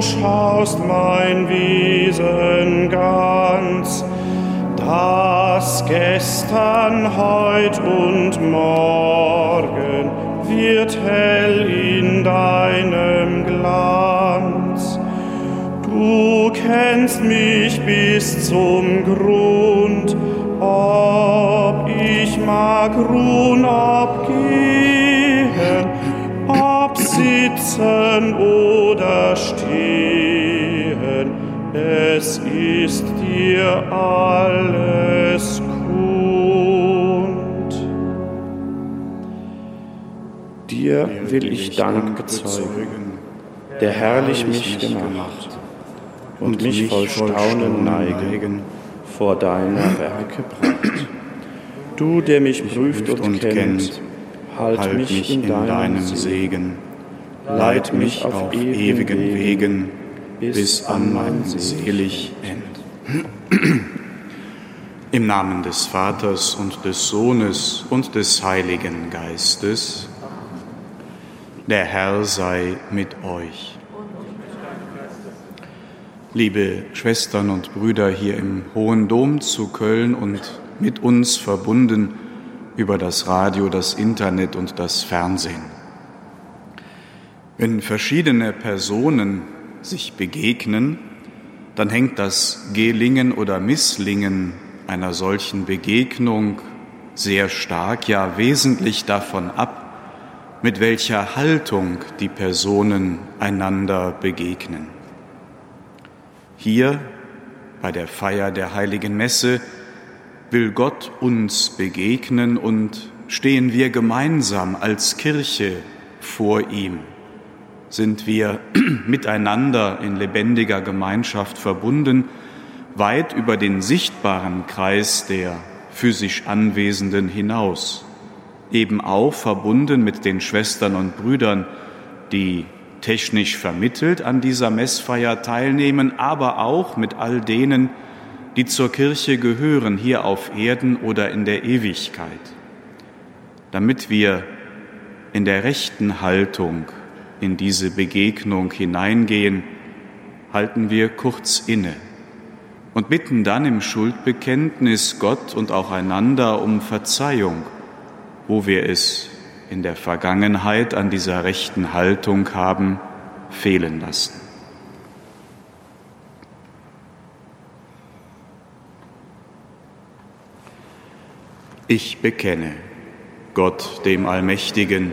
du schaust mein Wesen ganz. Das gestern, heut und morgen wird hell in deinem Glanz. Du kennst mich bis zum Grund, ob ich mag ruhen, ob gehen, sitzen oder stehen, es ist dir alles kund. Dir will ich Dank bezeugen, der herrlich mich gemacht und mich voll Staunen neigen vor deiner Werke Pracht. Du, der mich prüft und, kennt, halt, halt mich in deinem Segen, leit mich auf ewigen Wegen bis an mein selig End. Im Namen des Vaters und des Sohnes und des Heiligen Geistes, der Herr sei mit euch. Liebe Schwestern und Brüder hier im Hohen Dom zu Köln und mit uns verbunden über das Radio, das Internet und das Fernsehen. Wenn verschiedene Personen sich begegnen, dann hängt das Gelingen oder Misslingen einer solchen Begegnung sehr stark, ja wesentlich davon ab, mit welcher Haltung die Personen einander begegnen. Hier bei der Feier der heiligen Messe will Gott uns begegnen und stehen wir gemeinsam als Kirche vor ihm, sind wir miteinander in lebendiger Gemeinschaft verbunden, weit über den sichtbaren Kreis der physisch Anwesenden hinaus, eben auch verbunden mit den Schwestern und Brüdern, die technisch vermittelt an dieser Messfeier teilnehmen, aber auch mit all denen, die zur Kirche gehören, hier auf Erden oder in der Ewigkeit, damit wir in der rechten Haltung in diese Begegnung hineingehen, halten wir kurz inne und bitten dann im Schuldbekenntnis Gott und auch einander um Verzeihung, wo wir es in der Vergangenheit an dieser rechten Haltung haben fehlen lassen. Ich bekenne Gott dem Allmächtigen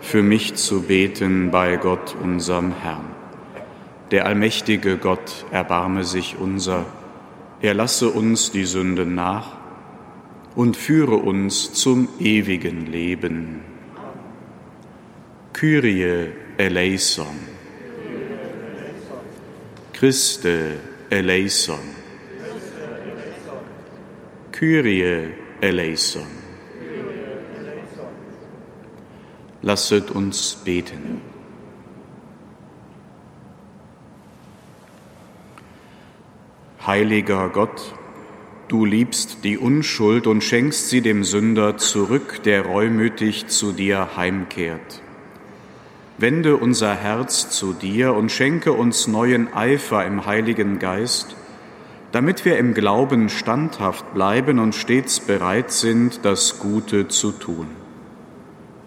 für mich zu beten bei Gott, unserem Herrn. Der allmächtige Gott erbarme sich unser, er lasse uns die Sünden nach und führe uns zum ewigen Leben. Kyrie eleison. Christe eleison. Kyrie eleison. Lasset uns beten. Heiliger Gott, du liebst die Unschuld und schenkst sie dem Sünder zurück, der reumütig zu dir heimkehrt. Wende unser Herz zu dir und schenke uns neuen Eifer im Heiligen Geist, damit wir im Glauben standhaft bleiben und stets bereit sind, das Gute zu tun.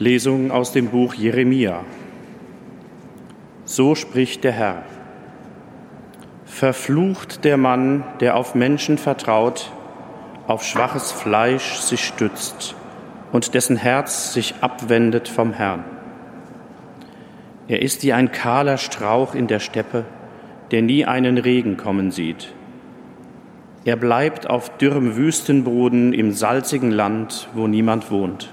Lesung aus dem Buch Jeremia. So spricht der Herr. Verflucht der Mann, der auf Menschen vertraut, auf schwaches Fleisch sich stützt und dessen Herz sich abwendet vom Herrn. Er ist wie ein kahler Strauch in der Steppe, der nie einen Regen kommen sieht. Er bleibt auf dürrem Wüstenboden im salzigen Land, wo niemand wohnt.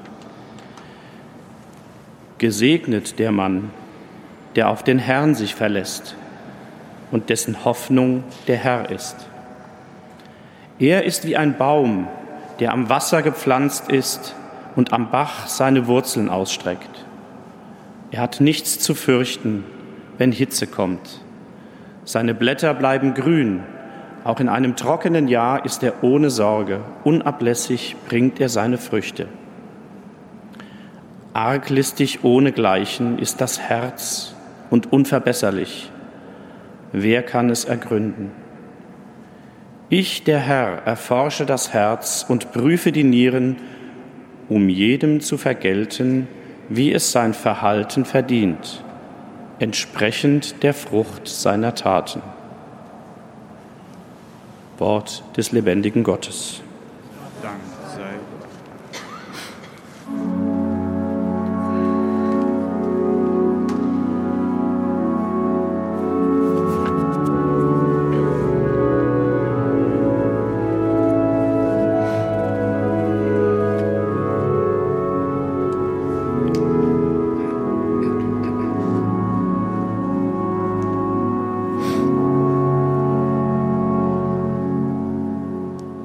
Gesegnet der Mann, der auf den Herrn sich verlässt und dessen Hoffnung der Herr ist. Er ist wie ein Baum, der am Wasser gepflanzt ist und am Bach seine Wurzeln ausstreckt. Er hat nichts zu fürchten, wenn Hitze kommt. Seine Blätter bleiben grün. Auch in einem trockenen Jahr ist er ohne Sorge. Unablässig bringt er seine Früchte. Arglistig ohnegleichen ist das Herz und unverbesserlich. Wer kann es ergründen? Ich, der Herr, erforsche das Herz und prüfe die Nieren, um jedem zu vergelten, wie es sein Verhalten verdient, entsprechend der Frucht seiner Taten. Wort des lebendigen Gottes.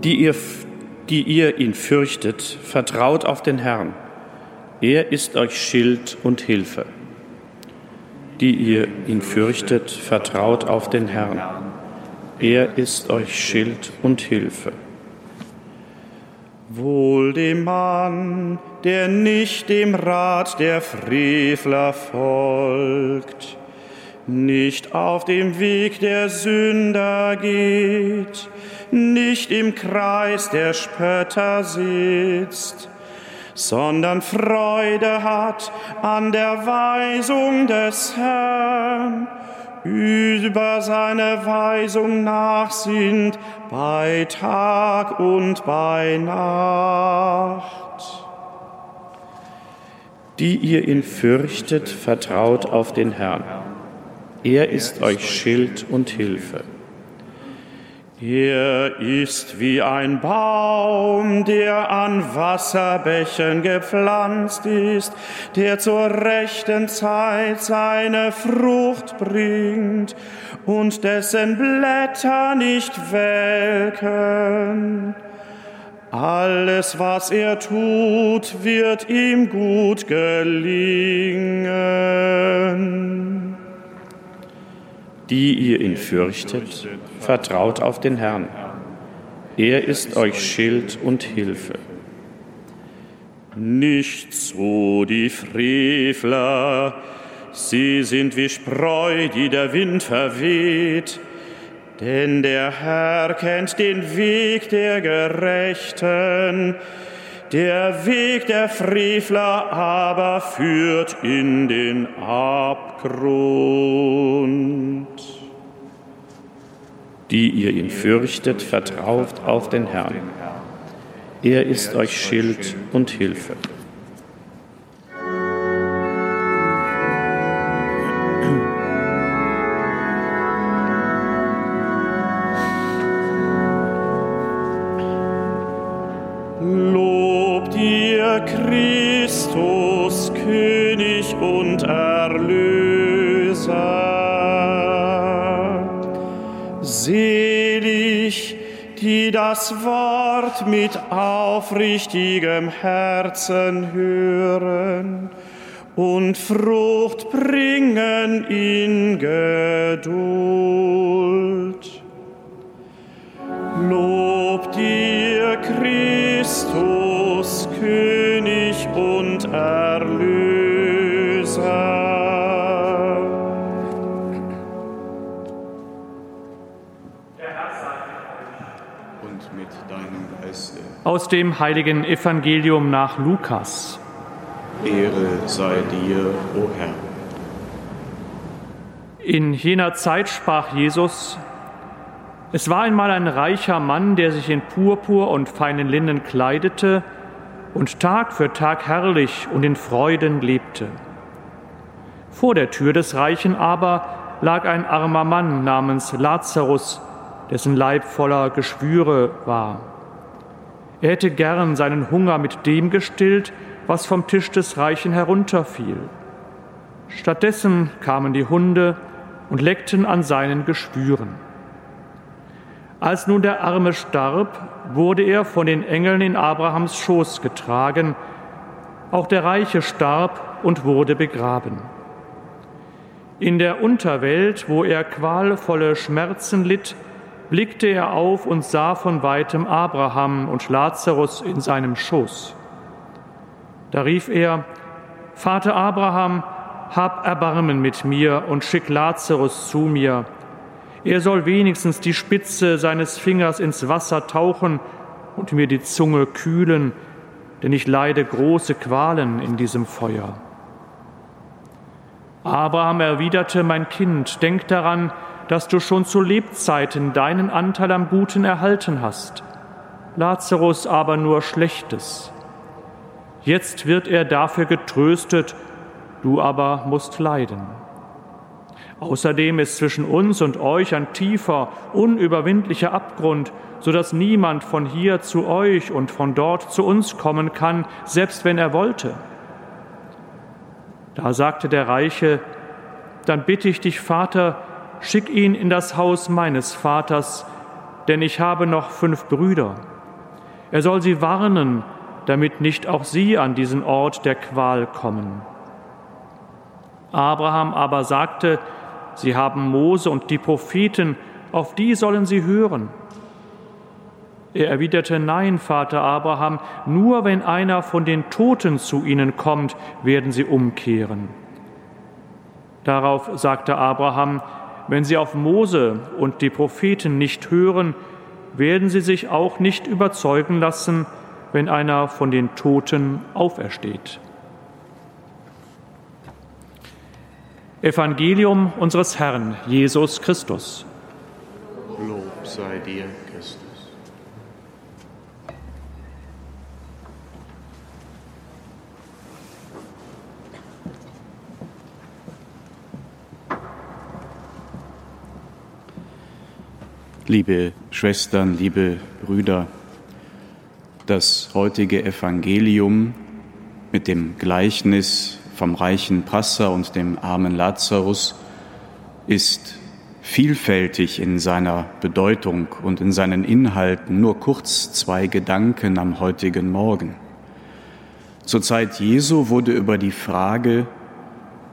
Die ihr, die ihr ihn fürchtet, vertraut auf den Herrn. Er ist euch Schild und Hilfe. Die ihr ihn fürchtet, vertraut auf den Herrn. Er ist euch Schild und Hilfe. Wohl dem Mann, der nicht dem Rat der Frevler folgt, nicht auf dem Weg der Sünder geht, nicht im Kreis der Spötter sitzt, sondern Freude hat an der Weisung des Herrn, über seine Weisung nachsinnt bei Tag und bei Nacht. Die ihr ihn fürchtet, vertraut auf den Herrn. Er ist euch Schild und Hilfe. Er ist wie ein Baum, der an Wasserbächen gepflanzt ist, der zur rechten Zeit seine Frucht bringt und dessen Blätter nicht welken. Alles, was er tut, wird ihm gut gelingen die ihr ihn fürchtet, vertraut auf den Herrn. Er ist euch Schild und Hilfe. Nicht so die Frevler, sie sind wie Spreu, die der Wind verweht. Denn der Herr kennt den Weg der Gerechten, der Weg der Frevler aber führt in den Abgrund. Die ihr ihn fürchtet, vertraut auf den Herrn. Er ist euch Schild und Hilfe. Mit aufrichtigem Herzen hören und Frucht bringen in Geduld. Lob dir, Christus, König Aus dem heiligen Evangelium nach Lukas. Ehre sei dir, o Herr. In jener Zeit sprach Jesus, es war einmal ein reicher Mann, der sich in Purpur und feinen Linnen kleidete und Tag für Tag herrlich und in Freuden lebte. Vor der Tür des Reichen aber lag ein armer Mann namens Lazarus, dessen Leib voller Geschwüre war. Er hätte gern seinen Hunger mit dem gestillt, was vom Tisch des Reichen herunterfiel. Stattdessen kamen die Hunde und leckten an seinen Geschwüren. Als nun der Arme starb, wurde er von den Engeln in Abrahams Schoß getragen. Auch der Reiche starb und wurde begraben. In der Unterwelt, wo er qualvolle Schmerzen litt, blickte er auf und sah von weitem Abraham und Lazarus in seinem Schoß. Da rief er, Vater Abraham, hab Erbarmen mit mir und schick Lazarus zu mir. Er soll wenigstens die Spitze seines Fingers ins Wasser tauchen und mir die Zunge kühlen, denn ich leide große Qualen in diesem Feuer. Abraham erwiderte, mein Kind, denk daran, dass du schon zu Lebzeiten deinen Anteil am Guten erhalten hast, Lazarus aber nur Schlechtes. Jetzt wird er dafür getröstet, du aber musst leiden. Außerdem ist zwischen uns und euch ein tiefer, unüberwindlicher Abgrund, so dass niemand von hier zu euch und von dort zu uns kommen kann, selbst wenn er wollte. Da sagte der Reiche, dann bitte ich dich, Vater, schick ihn in das Haus meines Vaters, denn ich habe noch fünf Brüder. Er soll sie warnen, damit nicht auch sie an diesen Ort der Qual kommen. Abraham aber sagte, sie haben Mose und die Propheten, auf die sollen sie hören. Er erwiderte, Nein, Vater Abraham, nur wenn einer von den Toten zu ihnen kommt, werden sie umkehren. Darauf sagte Abraham, wenn sie auf Mose und die Propheten nicht hören, werden sie sich auch nicht überzeugen lassen, wenn einer von den Toten aufersteht. Evangelium unseres Herrn Jesus Christus. Lob sei dir, Christus. Liebe Schwestern, liebe Brüder, das heutige Evangelium mit dem Gleichnis vom reichen Passer und dem armen Lazarus ist vielfältig in seiner Bedeutung und in seinen Inhalten. Nur kurz zwei Gedanken am heutigen Morgen. Zur Zeit Jesu wurde über die Frage,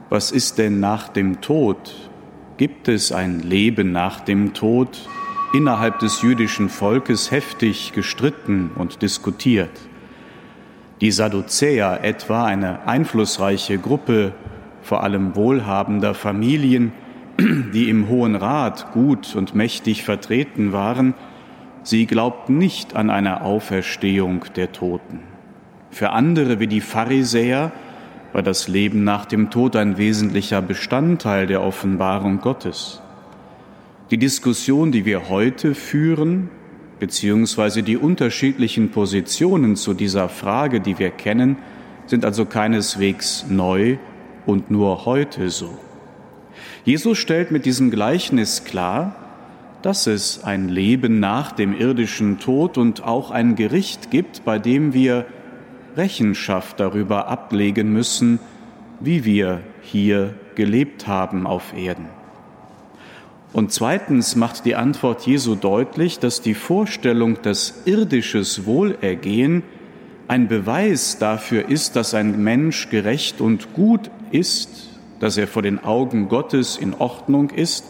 was ist denn nach dem Tod? Gibt es ein Leben nach dem Tod? Innerhalb des jüdischen Volkes heftig gestritten und diskutiert. Die Sadduzäer etwa, eine einflussreiche Gruppe vor allem wohlhabender Familien, die im Hohen Rat gut und mächtig vertreten waren, sie glaubten nicht an eine Auferstehung der Toten. Für andere wie die Pharisäer war das Leben nach dem Tod ein wesentlicher Bestandteil der Offenbarung Gottes. Die Diskussion, die wir heute führen, beziehungsweise die unterschiedlichen Positionen zu dieser Frage, die wir kennen, sind also keineswegs neu und nur heute so. Jesus stellt mit diesem Gleichnis klar, dass es ein Leben nach dem irdischen Tod und auch ein Gericht gibt, bei dem wir Rechenschaft darüber ablegen müssen, wie wir hier gelebt haben auf Erden. Und zweitens macht die Antwort Jesu deutlich, dass die Vorstellung, dass irdisches Wohlergehen ein Beweis dafür ist, dass ein Mensch gerecht und gut ist, dass er vor den Augen Gottes in Ordnung ist,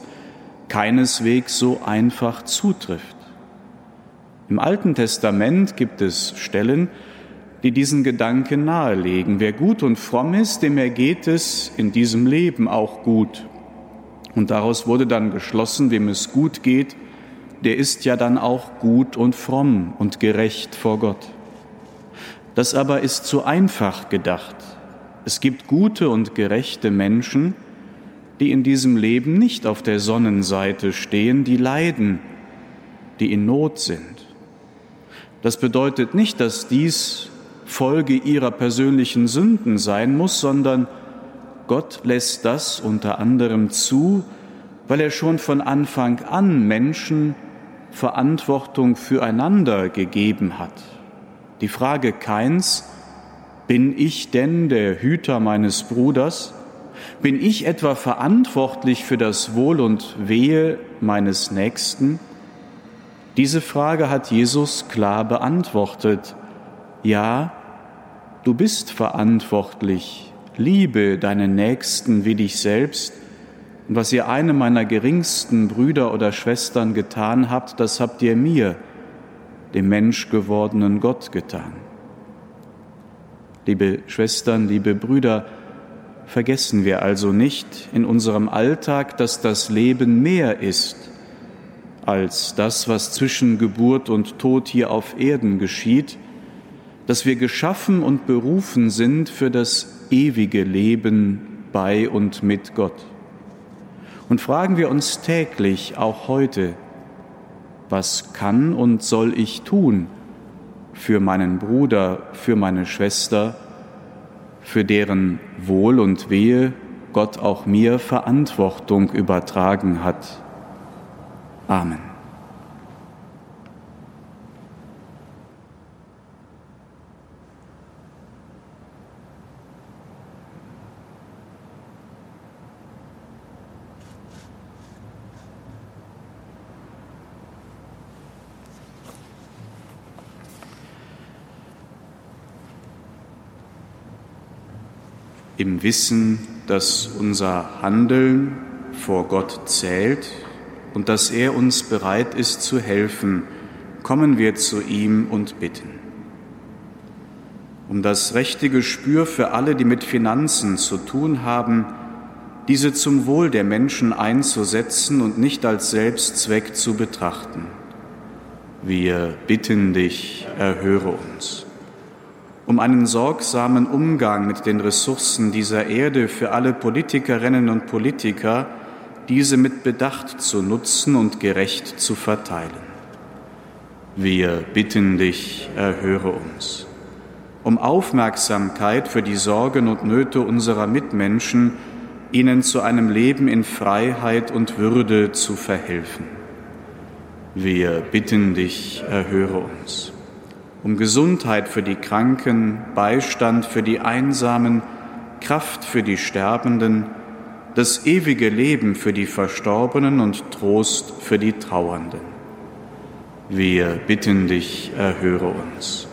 keineswegs so einfach zutrifft. Im Alten Testament gibt es Stellen, die diesen Gedanken nahelegen. Wer gut und fromm ist, dem ergeht es in diesem Leben auch gut. Und daraus wurde dann geschlossen, wem es gut geht, der ist ja dann auch gut und fromm und gerecht vor Gott. Das aber ist zu einfach gedacht. Es gibt gute und gerechte Menschen, die in diesem Leben nicht auf der Sonnenseite stehen, die leiden, die in Not sind. Das bedeutet nicht, dass dies Folge ihrer persönlichen Sünden sein muss, sondern Gott lässt das unter anderem zu, weil er schon von Anfang an Menschen Verantwortung füreinander gegeben hat. Die Frage Keins, bin ich denn der Hüter meines Bruders? Bin ich etwa verantwortlich für das Wohl und Wehe meines Nächsten? Diese Frage hat Jesus klar beantwortet. Ja, du bist verantwortlich. Liebe deinen Nächsten wie dich selbst. Und was ihr einem meiner geringsten Brüder oder Schwestern getan habt, das habt ihr mir, dem Menschgewordenen Gott, getan. Liebe Schwestern, liebe Brüder, vergessen wir also nicht in unserem Alltag, dass das Leben mehr ist als das, was zwischen Geburt und Tod hier auf Erden geschieht, dass wir geschaffen und berufen sind für das ewige Leben bei und mit Gott. Und fragen wir uns täglich, auch heute, was kann und soll ich tun, für meinen Bruder, für meine Schwester, für deren Wohl und Wehe Gott auch mir Verantwortung übertragen hat. Amen. Im Wissen, dass unser Handeln vor Gott zählt und dass er uns bereit ist zu helfen, kommen wir zu ihm und bitten. Um das rechte Gespür für alle, die mit Finanzen zu tun haben, diese zum Wohl der Menschen einzusetzen und nicht als Selbstzweck zu betrachten. Wir bitten dich, erhöre uns um einen sorgsamen Umgang mit den Ressourcen dieser Erde für alle Politikerinnen und Politiker, diese mit Bedacht zu nutzen und gerecht zu verteilen. Wir bitten dich, erhöre uns. Um Aufmerksamkeit für die Sorgen und Nöte unserer Mitmenschen, ihnen zu einem Leben in Freiheit und Würde zu verhelfen. Wir bitten dich, erhöre uns um Gesundheit für die Kranken, Beistand für die Einsamen, Kraft für die Sterbenden, das ewige Leben für die Verstorbenen und Trost für die Trauernden. Wir bitten dich, erhöre uns.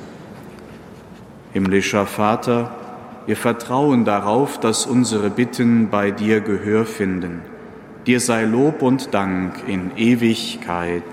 Himmlischer Vater, wir vertrauen darauf, dass unsere Bitten bei dir Gehör finden. Dir sei Lob und Dank in Ewigkeit.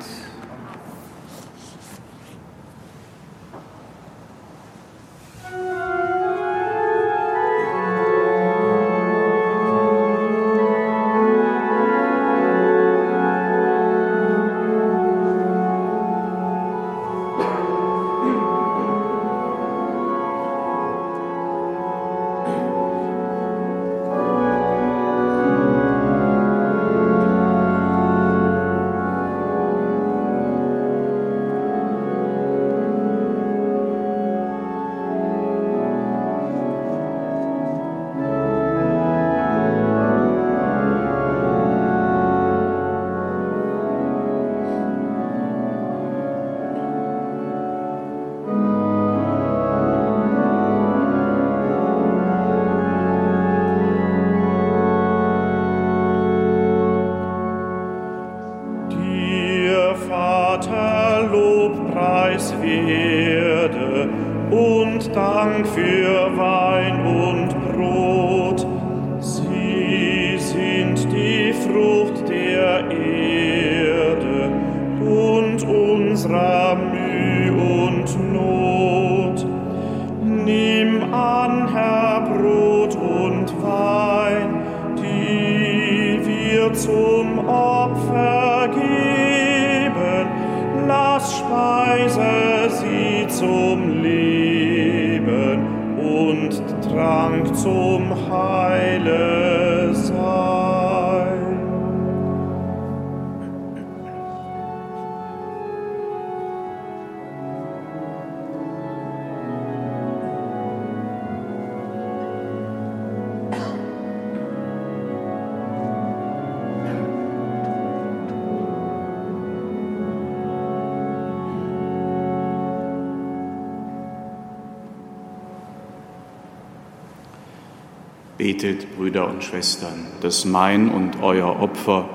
Betet, Brüder und Schwestern, dass mein und euer Opfer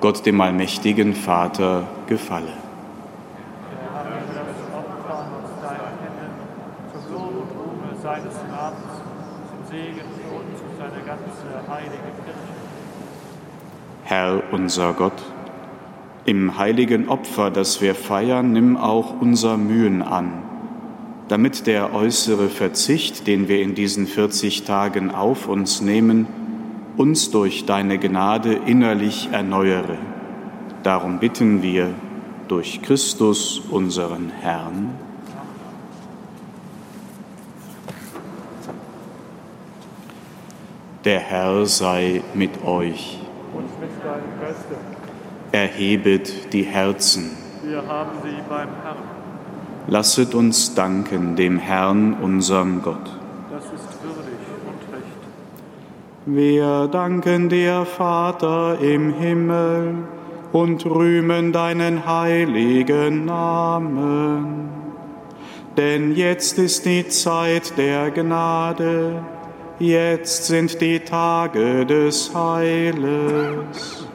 Gott dem allmächtigen Vater gefalle. Herr unser Gott, im heiligen Opfer, das wir feiern, nimm auch unser Mühen an, damit der äußere Verzicht, den wir in diesen 40 Tagen auf uns nehmen, uns durch deine Gnade innerlich erneuere. Darum bitten wir durch Christus unseren Herrn. Der Herr sei mit euch. Und mit deinem Geiste. Erhebet die Herzen. Wir haben sie beim Herrn. Lasset uns danken dem Herrn, unserem Gott. Das ist würdig und recht. Wir danken dir, Vater im Himmel, und rühmen deinen heiligen Namen. Denn jetzt ist die Zeit der Gnade Jetzt sind die Tage des Heiles.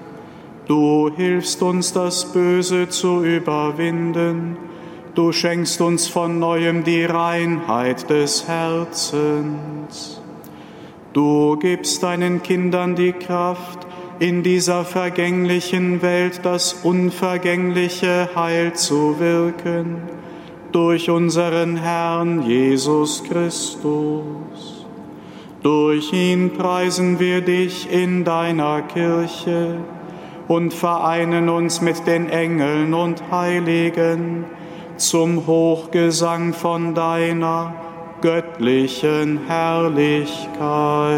Du hilfst uns, das Böse zu überwinden. Du schenkst uns von neuem die Reinheit des Herzens. Du gibst deinen Kindern die Kraft, in dieser vergänglichen Welt das unvergängliche Heil zu wirken, durch unseren Herrn Jesus Christus. Durch ihn preisen wir dich in deiner Kirche und vereinen uns mit den Engeln und Heiligen zum Hochgesang von deiner göttlichen Herrlichkeit.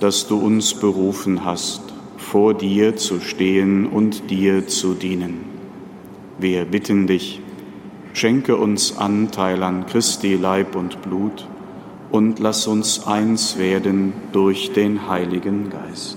dass du uns berufen hast, vor dir zu stehen und dir zu dienen. Wir bitten dich, schenke uns Anteil an Christi Leib und Blut, und lass uns eins werden durch den Heiligen Geist.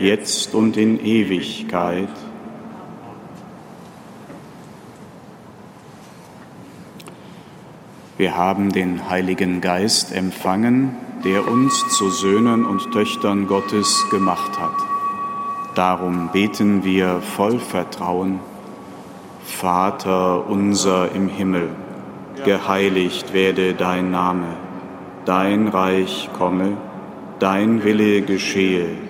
jetzt und in Ewigkeit. Wir haben den Heiligen Geist empfangen, der uns zu Söhnen und Töchtern Gottes gemacht hat. Darum beten wir voll Vertrauen. Vater unser im Himmel, geheiligt werde dein Name, dein Reich komme, dein Wille geschehe,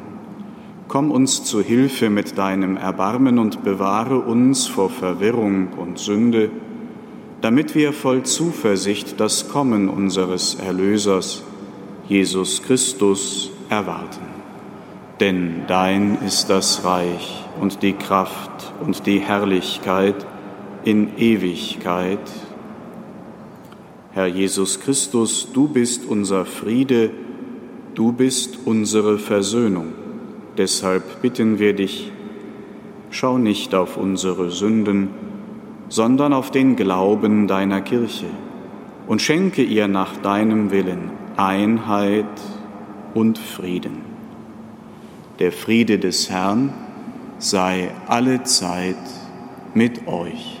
Komm uns zu Hilfe mit deinem Erbarmen und bewahre uns vor Verwirrung und Sünde, damit wir voll Zuversicht das Kommen unseres Erlösers, Jesus Christus, erwarten. Denn dein ist das Reich und die Kraft und die Herrlichkeit in Ewigkeit. Herr Jesus Christus, du bist unser Friede, du bist unsere Versöhnung. Deshalb bitten wir dich, schau nicht auf unsere Sünden, sondern auf den Glauben deiner Kirche und schenke ihr nach deinem Willen Einheit und Frieden. Der Friede des Herrn sei alle Zeit mit euch.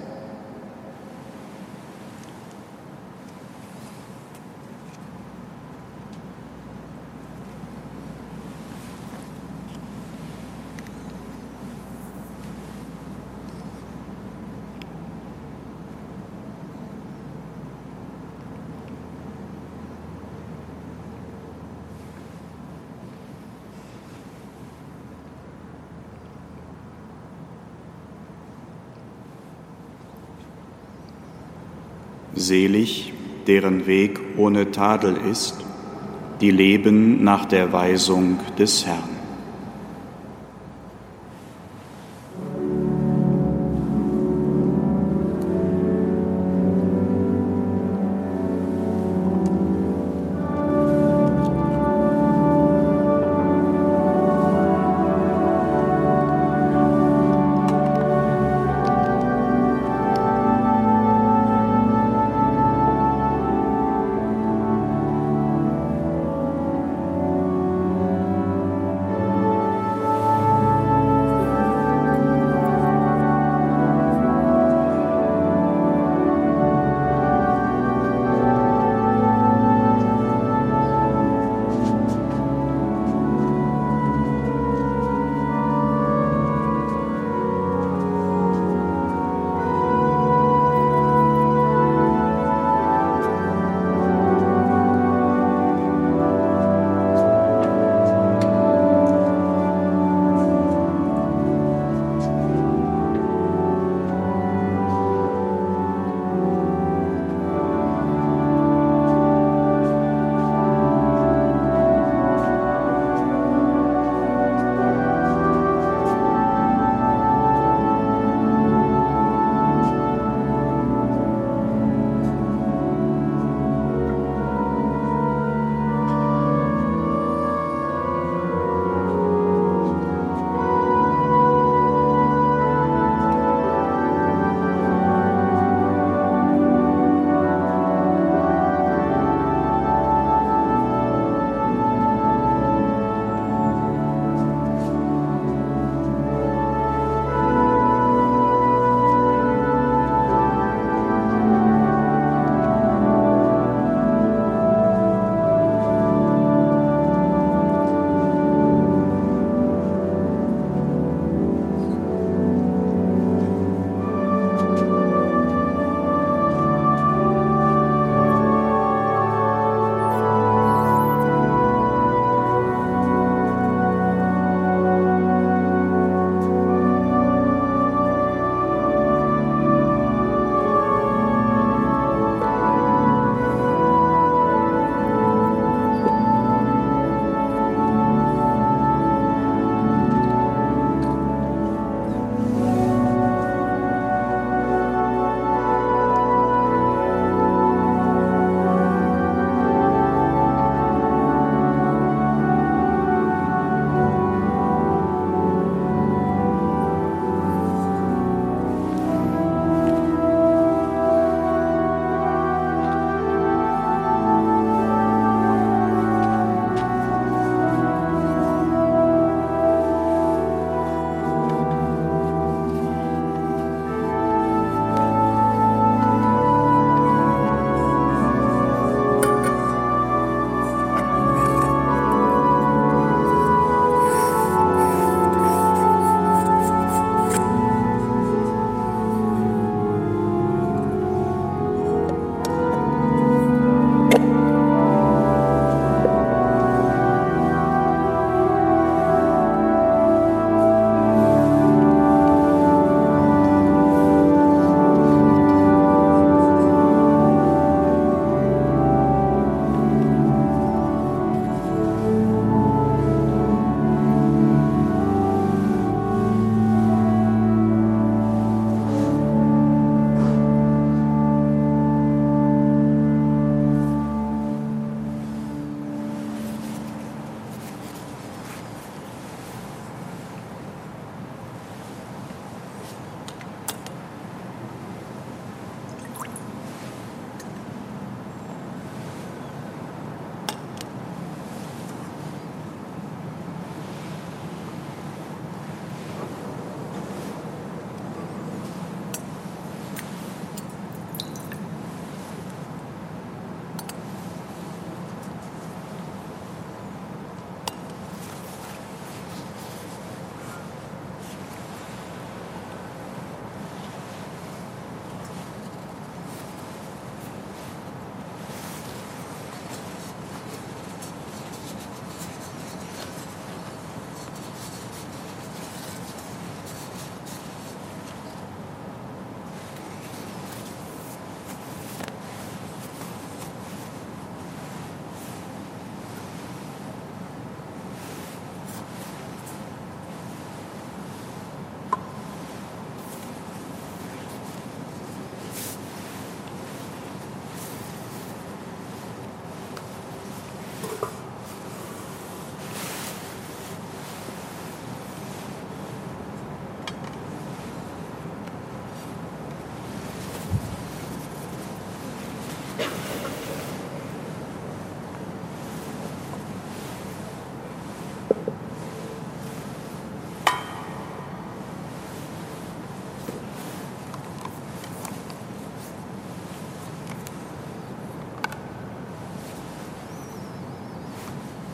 Selig, deren Weg ohne Tadel ist, die leben nach der Weisung des Herrn.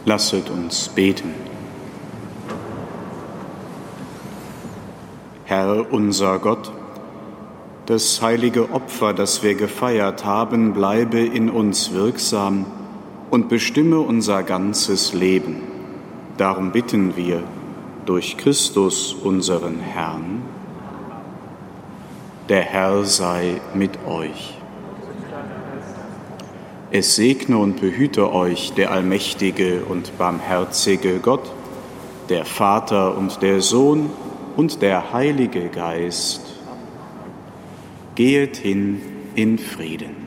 Lasset uns beten. Herr unser Gott, das heilige Opfer, das wir gefeiert haben, bleibe in uns wirksam und bestimme unser ganzes Leben. Darum bitten wir durch Christus unseren Herrn. Der Herr sei mit euch. Es segne und behüte euch der allmächtige und barmherzige Gott, der Vater und der Sohn und der Heilige Geist. Gehet hin in Frieden.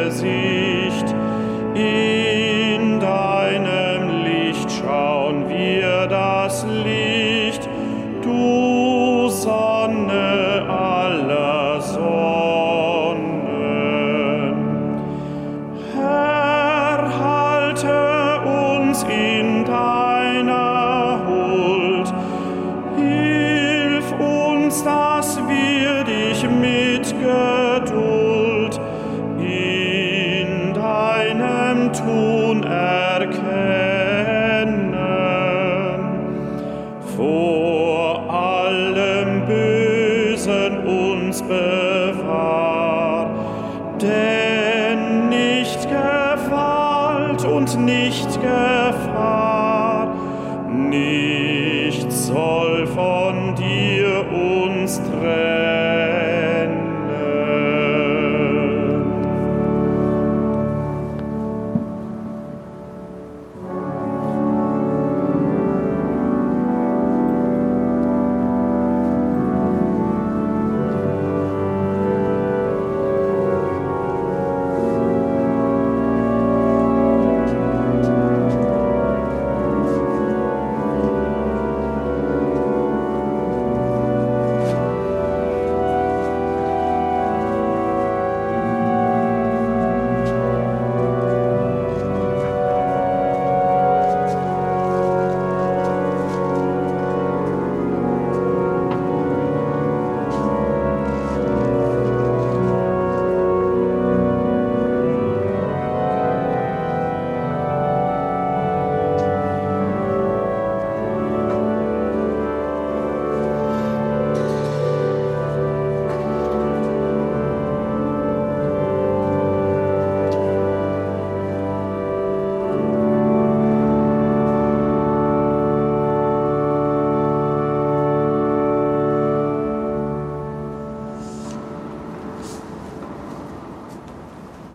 strength.